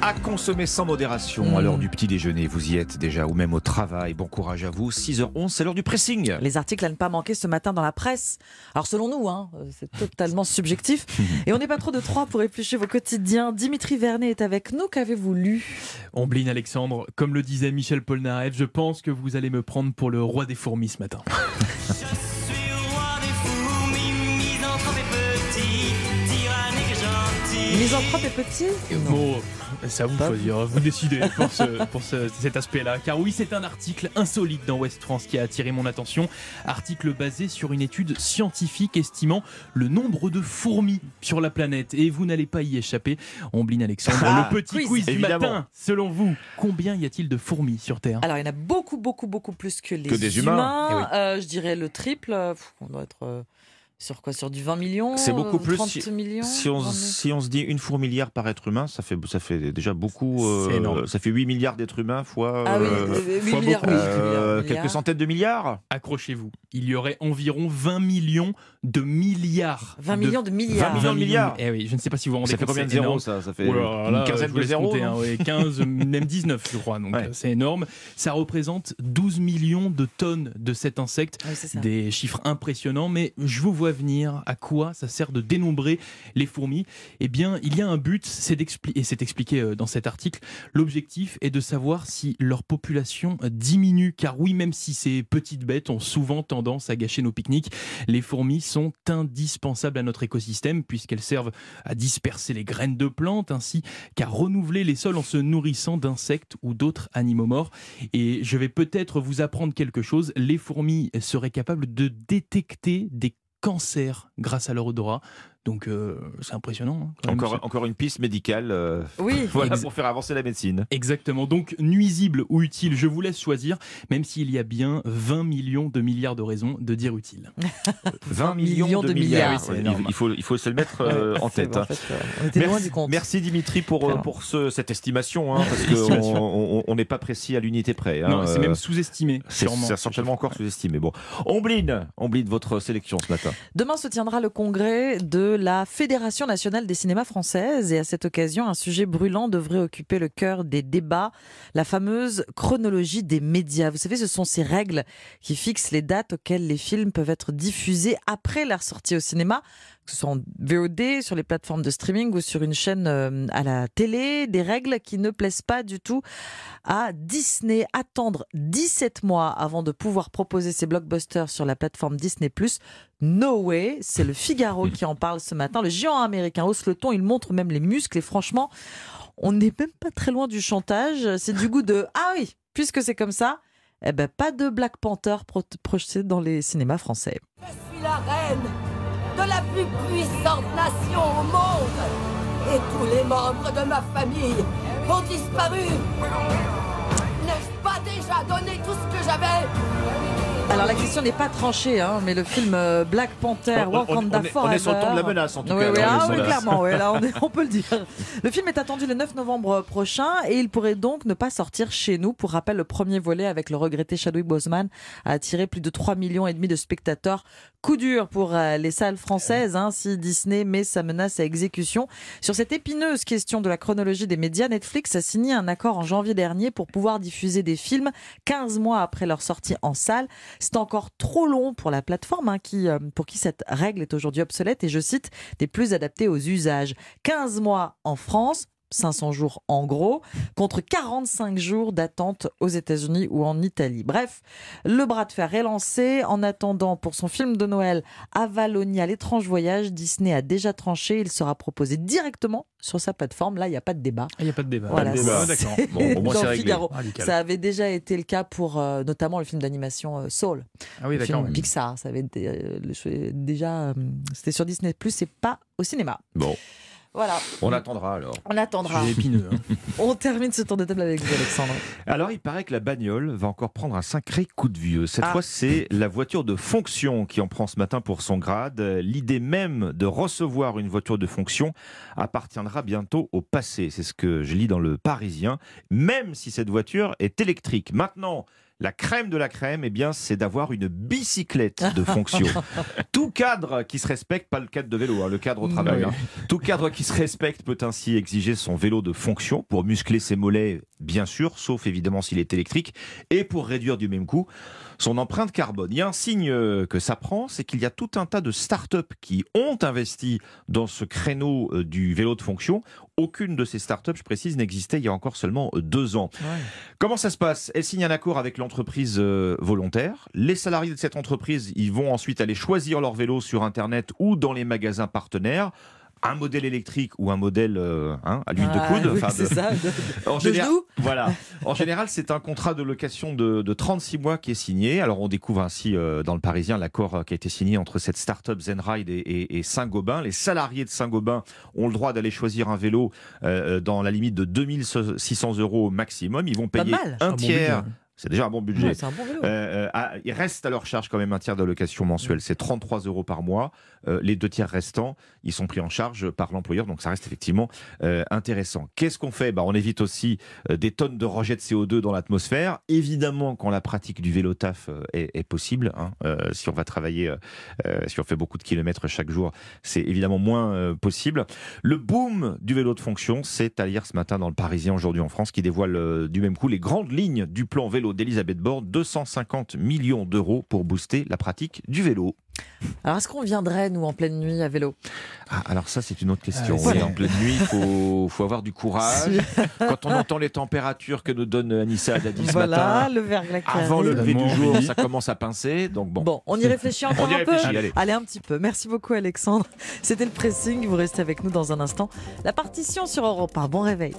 À consommer sans modération à l'heure du petit déjeuner, vous y êtes déjà, ou même au travail. Bon courage à vous. 6h11, c'est l'heure du pressing. Les articles à ne pas manquer ce matin dans la presse. Alors selon nous, hein, c'est totalement subjectif. Et on n'est pas trop de trois pour éplucher vos quotidiens. Dimitri Vernet est avec nous. Qu'avez-vous lu? Omblin Alexandre, comme le disait Michel Polnareff, je pense que vous allez me prendre pour le roi des fourmis ce matin. Misanthrope et petit Bon, c'est à vous de choisir, vous décidez pour, ce- pour ce- cet aspect-là. Car oui, c'est un article insolite dans Ouest France qui a attiré mon attention. Article basé sur une étude scientifique estimant le nombre de fourmis sur la planète. Et vous n'allez pas y échapper. Omblin Alexandre, Ah, le petit quiz. quiz, du Évidemment. matin. Selon vous, combien y a-t-il de fourmis sur Terre? Alors il y en a beaucoup, beaucoup, beaucoup plus que les Que des humains. Eh oui. Euh, je dirais le triple. Pff, On doit être euh, sur quoi? Sur du 20 millions C'est beaucoup plus 30 si- millions Si on, 20 si on se dit une fourmilière par être humain, ça fait, ça fait déjà beaucoup. euh, C'est énorme. ça fait 8 milliards d'êtres humains fois, Ah oui, euh, euh, huit fois milliards, beaucoup. oui, euh, milliards. quelques centaines de milliards. Accrochez-vous. Il y aurait environ 20 millions de milliards. 20 millions de milliards. 20 millions de milliards. Eh oui, je ne sais pas si vous vous rendez Ça fait compte. combien de c'est zéros ça? Ça fait Oh là une là, quinzaine de zéros. compter, hein, ouais, 15, même 19, je crois. Donc Ouais. euh, c'est énorme. Ça représente 12 millions de tonnes de cet insecte. C'est ça. Des chiffres impressionnants, mais je vous vois venir. À quoi ça sert de dénombrer les fourmis Eh bien, il y a un but, c'est d'expliquer, et c'est expliqué euh, dans cet article. L'objectif est de savoir si leur population diminue, car oui, même si ces petites bêtes ont souvent tendance à gâcher nos pique-niques, les fourmis sont indispensables à notre écosystème puisqu'elles servent à disperser les graines de plantes ainsi qu'à renouveler les sols en se nourrissant d'insectes ou d'autres animaux morts. Et je vais peut-être vous apprendre quelque chose. Les fourmis seraient capables de détecter des cancers grâce à leur odorat. Donc euh, c'est impressionnant. hein, quand même. Encore, une piste médicale. euh, Oui, voilà pour faire avancer la médecine. Exactement. Donc, nuisible ou utile, je vous laisse choisir, même s'il y a bien 20 millions de milliards de raisons de dire utile. 20 millions millions de de milliards. milliards. Oui, c'est Il- faut, il faut se le mettre euh, en tête. bon, hein. en fait, on était loin Merci, du compte. merci Dimitri pour, euh, pour ce- cette estimation, hein, parce qu'on on- on n'est pas précis à l'unité près. hein, non, c'est euh, même sous-estimé, c'est certainement encore sous-estimé. Bon, Ombline, Ombline, votre sélection ce matin. Demain se tiendra le congrès de la Fédération nationale des cinémas françaises et à cette occasion, un sujet brûlant devrait occuper le cœur des débats, la fameuse chronologie des médias. Vous savez, ce sont ces règles qui fixent les dates auxquelles les films peuvent être diffusés après leur sortie au cinéma, que ce soit en VOD, sur les plateformes de streaming ou sur une chaîne euh, à la télé, des règles qui ne plaisent pas du tout à Disney. Attendre 17 mois avant de pouvoir proposer ses blockbusters sur la plateforme Disney+, No way, c'est le Figaro qui en parle ce matin. Le géant américain hausse le ton, il montre même les muscles et franchement, on n'est même pas très loin du chantage. C'est du goût de ah oui, puisque c'est comme ça, eh ben pas de Black Panther pro- projeté dans les cinémas français. Je suis la reine de la plus puissante nation au monde. Et tous les membres de ma famille ont disparu. N'ai-je pas déjà donné tout ce que j'avais? Alors la question n'est pas tranchée, hein, mais le film euh, Black Panther, On- on- Wakanda on est- on est sur le ton de la menace, en tout Oui, cas, oui, là, on ah oui, la- clairement, oui, là, on, est- on peut le dire. Le film est attendu le 9 novembre prochain et il pourrait donc ne pas sortir chez nous. Pour rappel, le premier volet avec le regretté Chadwick Boseman a attiré plus de 3 millions et demi de spectateurs. Coup dur pour euh, les salles françaises hein, si Disney met sa menace à exécution. Sur cette épineuse question de la chronologie des médias, Netflix a signé un accord en janvier dernier pour pouvoir diffuser des films 15 mois après leur sortie en salle. C'est encore trop long pour la plateforme hein, qui, euh, pour qui cette règle est aujourd'hui obsolète et je cite, des plus adaptés aux usages. 15 mois en France. 500 jours en gros, contre 45 jours d'attente aux États-Unis ou en Italie. Bref, le bras de fer est lancé. En attendant, pour son film de Noël, Avalonia, l'étrange voyage, Disney a déjà tranché. Il sera proposé directement sur sa plateforme. Là, il n'y a pas de débat. Il n'y a pas de débat. Voilà, de débat. c'est- d'accord. Bon, au moins, dans c'est réglé. Figaro. Radical. Ça avait déjà été le cas pour euh, notamment le film d'animation euh, Soul, Ah oui, le d'accord. Pixar. Ça avait été, euh, le- déjà, euh, c'était sur Disney Plus et pas au cinéma. Bon, Voilà, on attendra alors. on attendra. Sujet épineux. hein. On termine ce tour de table avec vous, Alexandre. Alors, il paraît que la bagnole va encore prendre un sacré coup de vieux. Cette Ah. fois, c'est la voiture de fonction qui en prend ce matin pour son grade. L'idée même de recevoir une voiture de fonction appartiendra bientôt au passé. C'est ce que je lis dans le Parisien, même si cette voiture est électrique. Maintenant, La crème de la crème, eh bien, c'est d'avoir une bicyclette de fonction. Tout cadre qui se respecte, pas le cadre de vélo, hein, le cadre au travail. Hein. Tout cadre qui se respecte peut ainsi exiger son vélo de fonction pour muscler ses mollets, bien sûr, sauf évidemment s'il est électrique, et pour réduire du même coup son empreinte carbone. Il y a un signe euh, que ça prend, c'est qu'il y a tout un tas de start-up qui ont investi dans ce créneau euh, du vélo de fonction. Aucune de ces start-up, je précise, n'existait il y a encore seulement euh, deux ans. Comment ça se passe? Elle signe un accord avec l'entreprise euh, volontaire. Les salariés de cette entreprise, ils vont ensuite aller choisir leur vélo sur Internet ou dans les magasins partenaires. Un modèle électrique ou un modèle euh, hein, à l'huile Ah, de coude. oui, enfin, c'est de- ça. de- en de général, voilà. En général, c'est un contrat de location de, de 36 mois qui est signé. Alors, on découvre ainsi euh, dans le Parisien l'accord euh, qui a été signé entre cette start-up Zenride et, et- et Saint-Gobain. Les salariés de Saint-Gobain ont le droit d'aller choisir un vélo euh, dans la limite de 2600 euros au maximum. Ils vont payer mal. un bon tiers. budget. C'est déjà un bon budget. Ouais, un bon vélo. Euh, euh, ah, il reste à leur charge quand même un tiers de location mensuelle, c'est 33 euros par mois. Euh, les deux tiers restants, ils sont pris en charge par l'employeur, donc ça reste effectivement intéressant. Qu'est-ce qu'on fait? Bah, On évite aussi des tonnes de rejets de CO2 dans l'atmosphère. Évidemment, quand la pratique du vélo taf est, est possible, hein, si on va travailler, si on fait beaucoup de kilomètres chaque jour, c'est évidemment moins possible. Le boom du vélo de fonction, c'est à lire ce matin dans le Parisien aujourd'hui en France, qui dévoile du même coup les grandes lignes du plan vélo d'Elisabeth Borne, 250 millions d'euros pour booster la pratique du vélo. Alors, est-ce qu'on viendrait, nous, en pleine nuit à vélo? Ah, alors ça, c'est une autre question. Ah, Oui, en pleine nuit, il faut, faut avoir du courage. Quand on entend les températures que nous donne Anissa Haddadi ce Voilà, matin, le verglas avant le lever du jour, ça commence à pincer. Donc bon. Bon, on y réfléchit encore On y un réfléchit, peu allez. un petit peu. Merci beaucoup Alexandre. C'était le pressing, vous restez avec nous dans un instant. La partition sur Europe 1. Bon réveil.